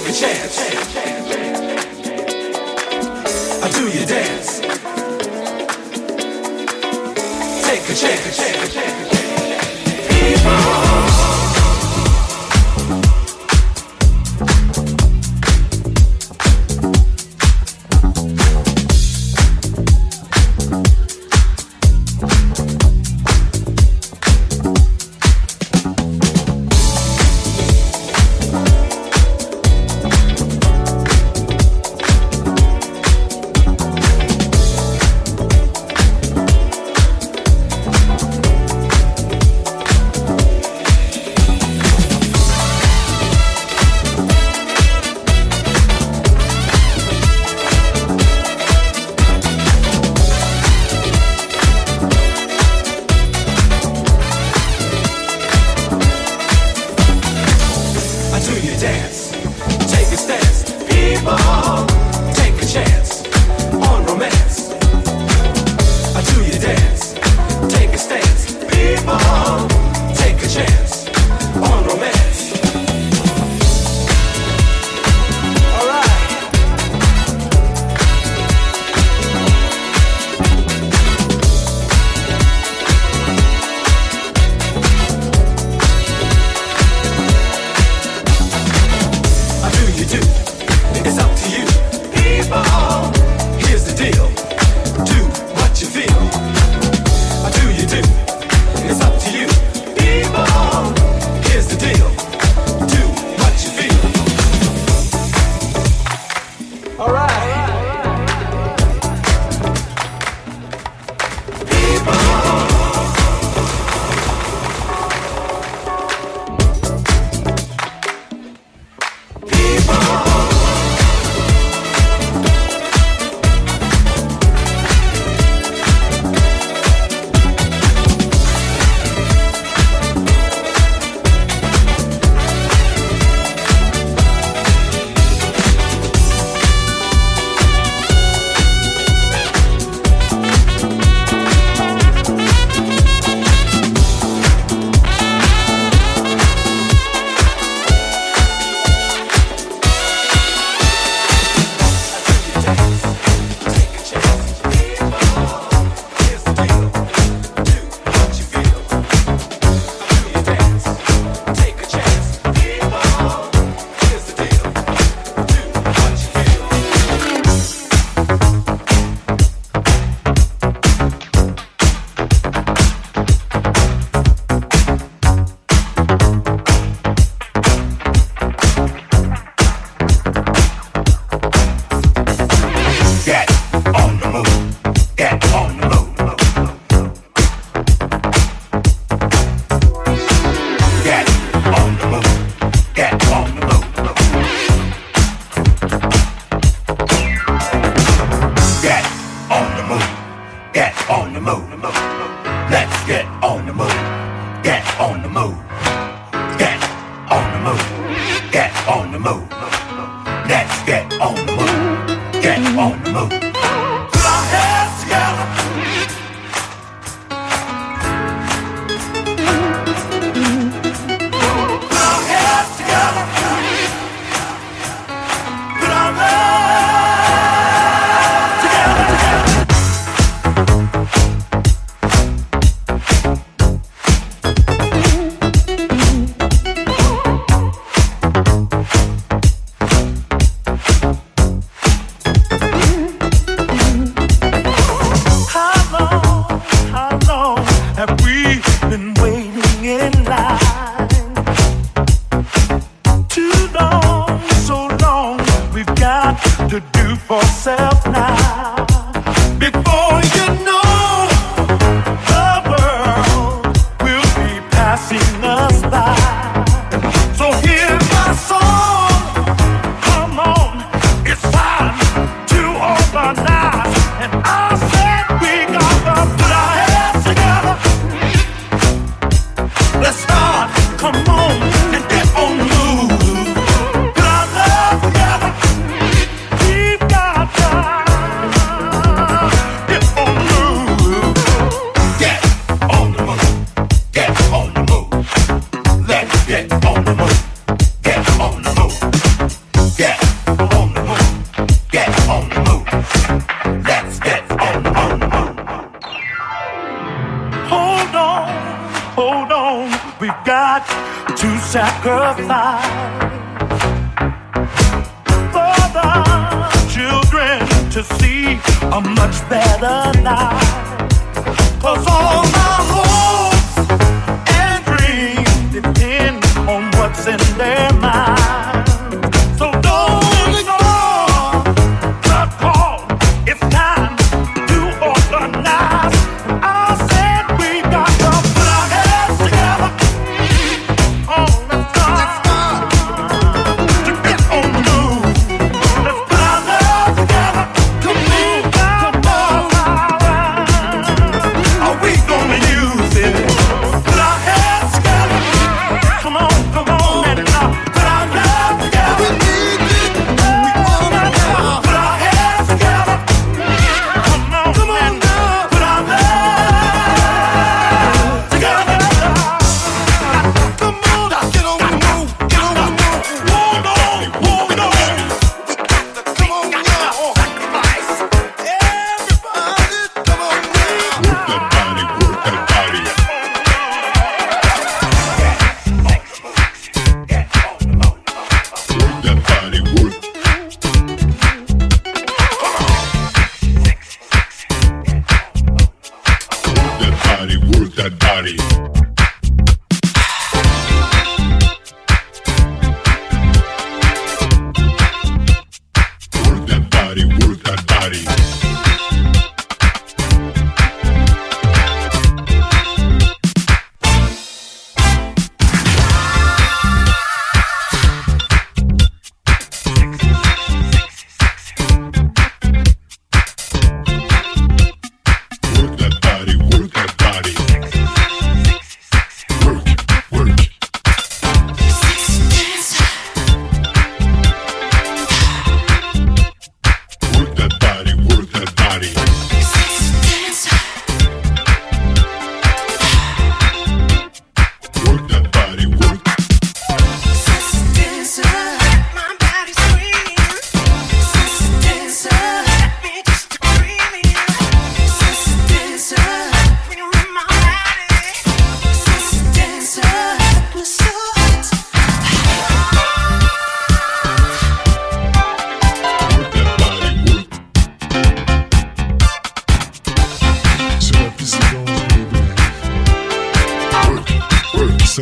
take a chance. I do your dance. Take a chance.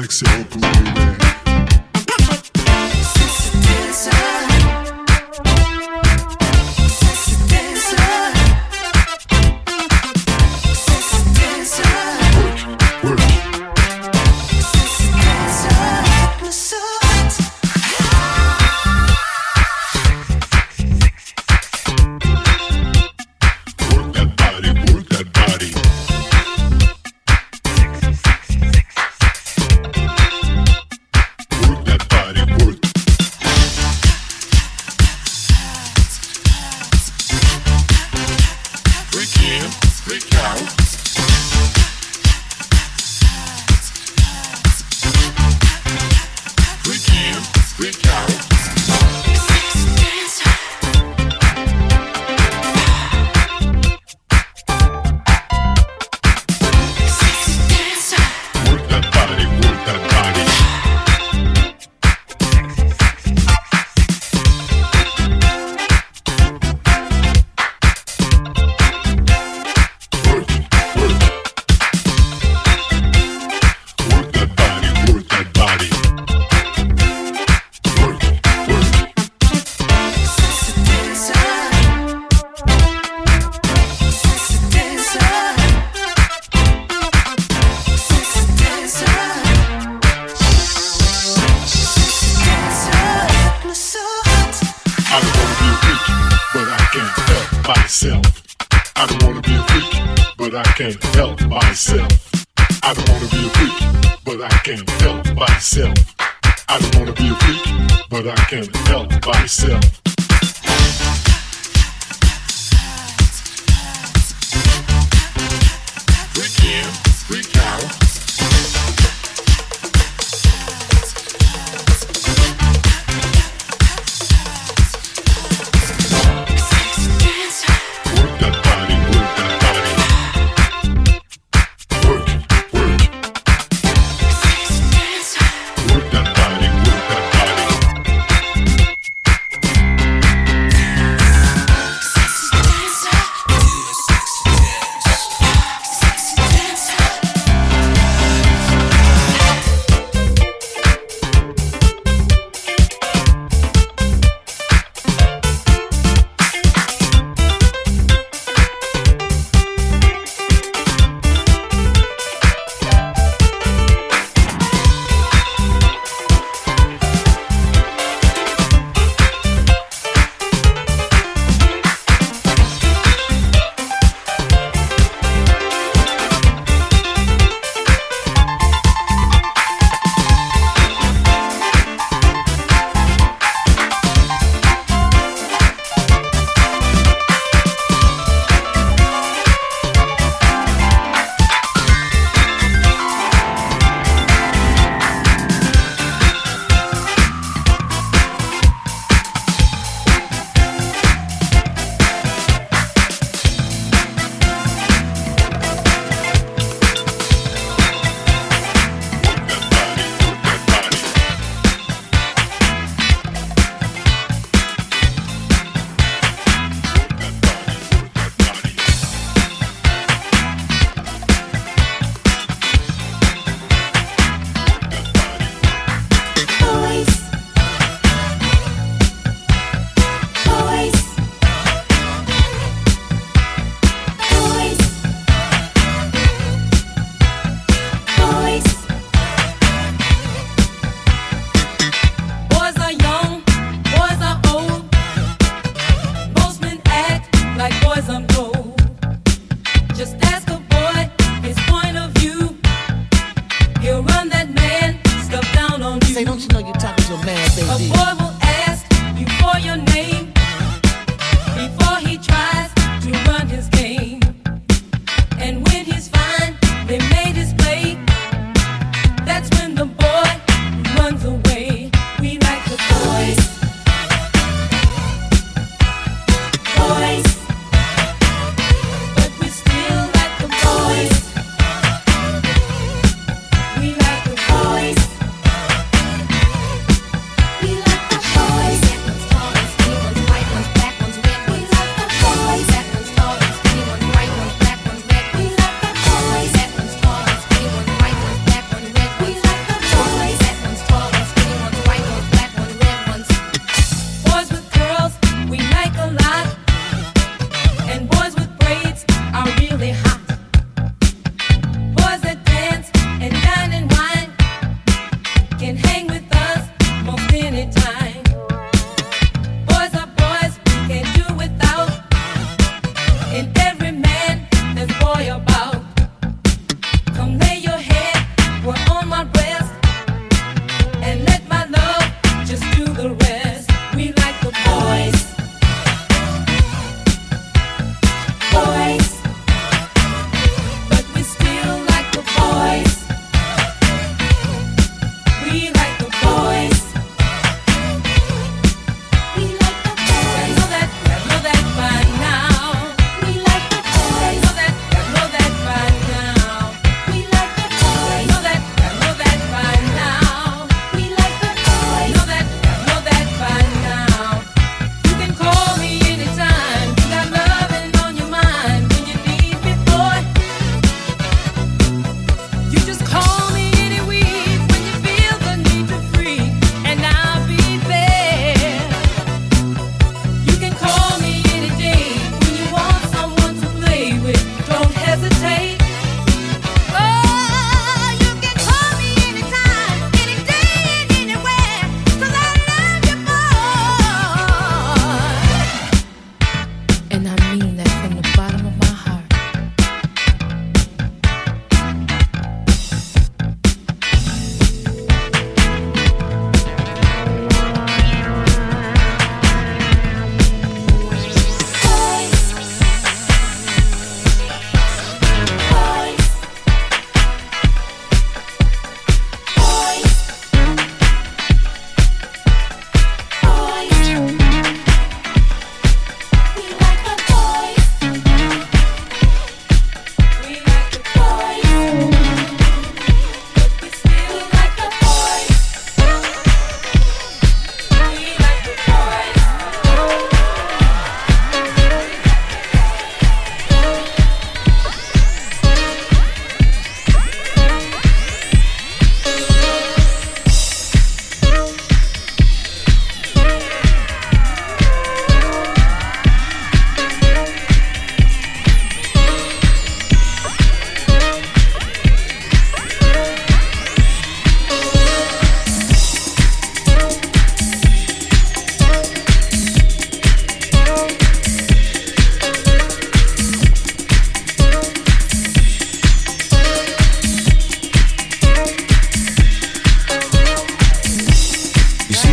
Sexy open, baby.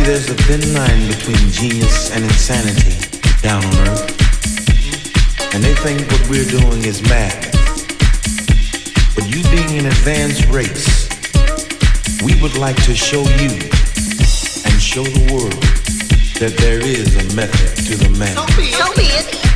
there's a thin line between genius and insanity down on earth. And they think what we're doing is mad. But you being an advanced race, we would like to show you and show the world that there is a method to the madness. Be be.